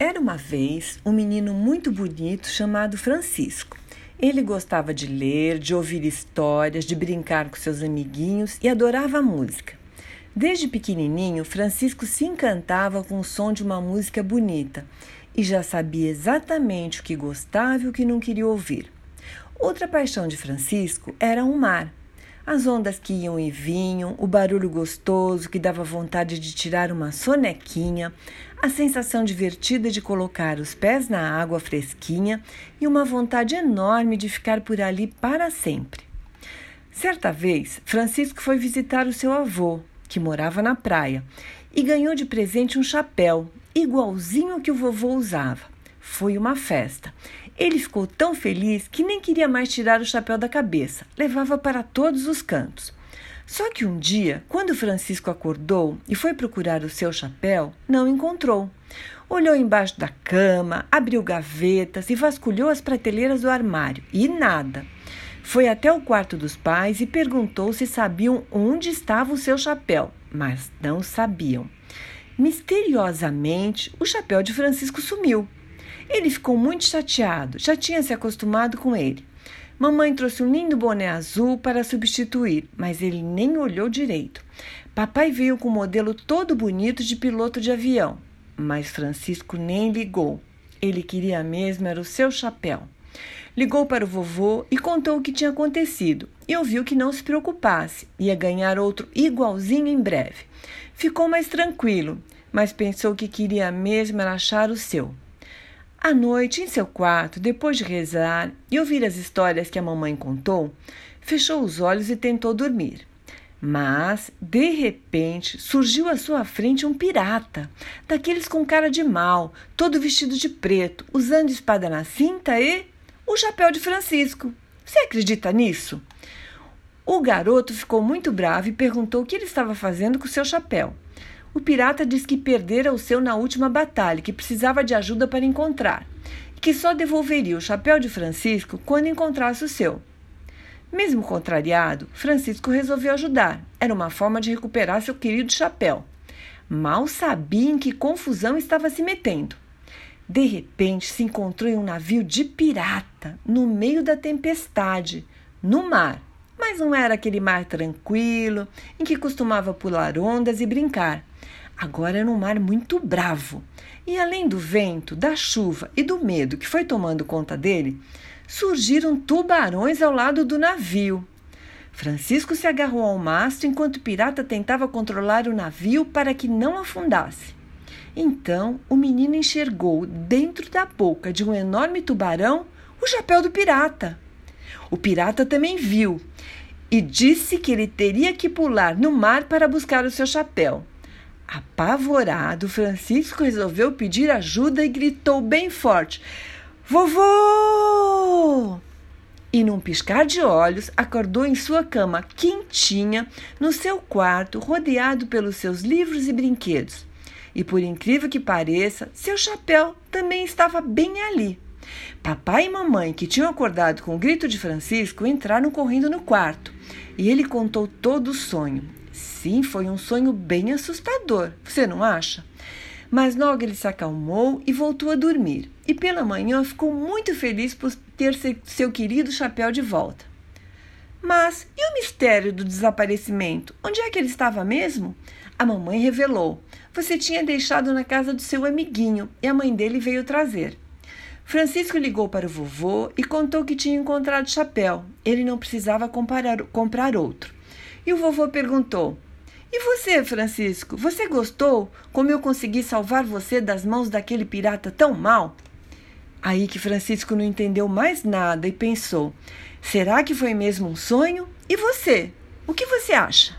Era uma vez um menino muito bonito chamado Francisco. Ele gostava de ler, de ouvir histórias, de brincar com seus amiguinhos e adorava a música. Desde pequenininho, Francisco se encantava com o som de uma música bonita e já sabia exatamente o que gostava e o que não queria ouvir. Outra paixão de Francisco era o mar. As ondas que iam e vinham, o barulho gostoso que dava vontade de tirar uma sonequinha, a sensação divertida de colocar os pés na água fresquinha e uma vontade enorme de ficar por ali para sempre. Certa vez, Francisco foi visitar o seu avô, que morava na praia, e ganhou de presente um chapéu igualzinho que o vovô usava. Foi uma festa. Ele ficou tão feliz que nem queria mais tirar o chapéu da cabeça, levava para todos os cantos. Só que um dia, quando Francisco acordou e foi procurar o seu chapéu, não encontrou. Olhou embaixo da cama, abriu gavetas e vasculhou as prateleiras do armário e nada. Foi até o quarto dos pais e perguntou se sabiam onde estava o seu chapéu, mas não sabiam. Misteriosamente, o chapéu de Francisco sumiu. Ele ficou muito chateado, já tinha se acostumado com ele. Mamãe trouxe um lindo boné azul para substituir, mas ele nem olhou direito. Papai veio com um modelo todo bonito de piloto de avião, mas Francisco nem ligou. Ele queria mesmo era o seu chapéu. Ligou para o vovô e contou o que tinha acontecido e ouviu que não se preocupasse, ia ganhar outro igualzinho em breve. Ficou mais tranquilo, mas pensou que queria mesmo era achar o seu. À noite, em seu quarto, depois de rezar e ouvir as histórias que a mamãe contou, fechou os olhos e tentou dormir. Mas, de repente, surgiu à sua frente um pirata, daqueles com cara de mal, todo vestido de preto, usando espada na cinta e o chapéu de Francisco. Você acredita nisso? O garoto ficou muito bravo e perguntou o que ele estava fazendo com seu chapéu. O pirata disse que perdera o seu na última batalha, que precisava de ajuda para encontrar, e que só devolveria o chapéu de Francisco quando encontrasse o seu. Mesmo contrariado, Francisco resolveu ajudar. Era uma forma de recuperar seu querido chapéu. Mal sabia em que confusão estava se metendo. De repente, se encontrou em um navio de pirata, no meio da tempestade, no mar. Mas não era aquele mar tranquilo, em que costumava pular ondas e brincar. Agora era um mar muito bravo. E além do vento, da chuva e do medo que foi tomando conta dele, surgiram tubarões ao lado do navio. Francisco se agarrou ao mastro enquanto o pirata tentava controlar o navio para que não afundasse. Então o menino enxergou dentro da boca de um enorme tubarão o chapéu do pirata. O pirata também viu e disse que ele teria que pular no mar para buscar o seu chapéu. Apavorado, Francisco resolveu pedir ajuda e gritou bem forte: Vovô! E num piscar de olhos, acordou em sua cama quentinha, no seu quarto, rodeado pelos seus livros e brinquedos. E por incrível que pareça, seu chapéu também estava bem ali. Papai e mamãe, que tinham acordado com o grito de Francisco, entraram correndo no quarto. E ele contou todo o sonho. Sim, foi um sonho bem assustador, você não acha? Mas logo ele se acalmou e voltou a dormir. E pela manhã ficou muito feliz por ter seu querido chapéu de volta. Mas e o mistério do desaparecimento? Onde é que ele estava mesmo? A mamãe revelou. Você tinha deixado na casa do seu amiguinho e a mãe dele veio trazer. Francisco ligou para o vovô e contou que tinha encontrado chapéu. Ele não precisava comprar, comprar outro. E o vovô perguntou: E você, Francisco, você gostou como eu consegui salvar você das mãos daquele pirata tão mal? Aí que Francisco não entendeu mais nada e pensou: será que foi mesmo um sonho? E você? O que você acha?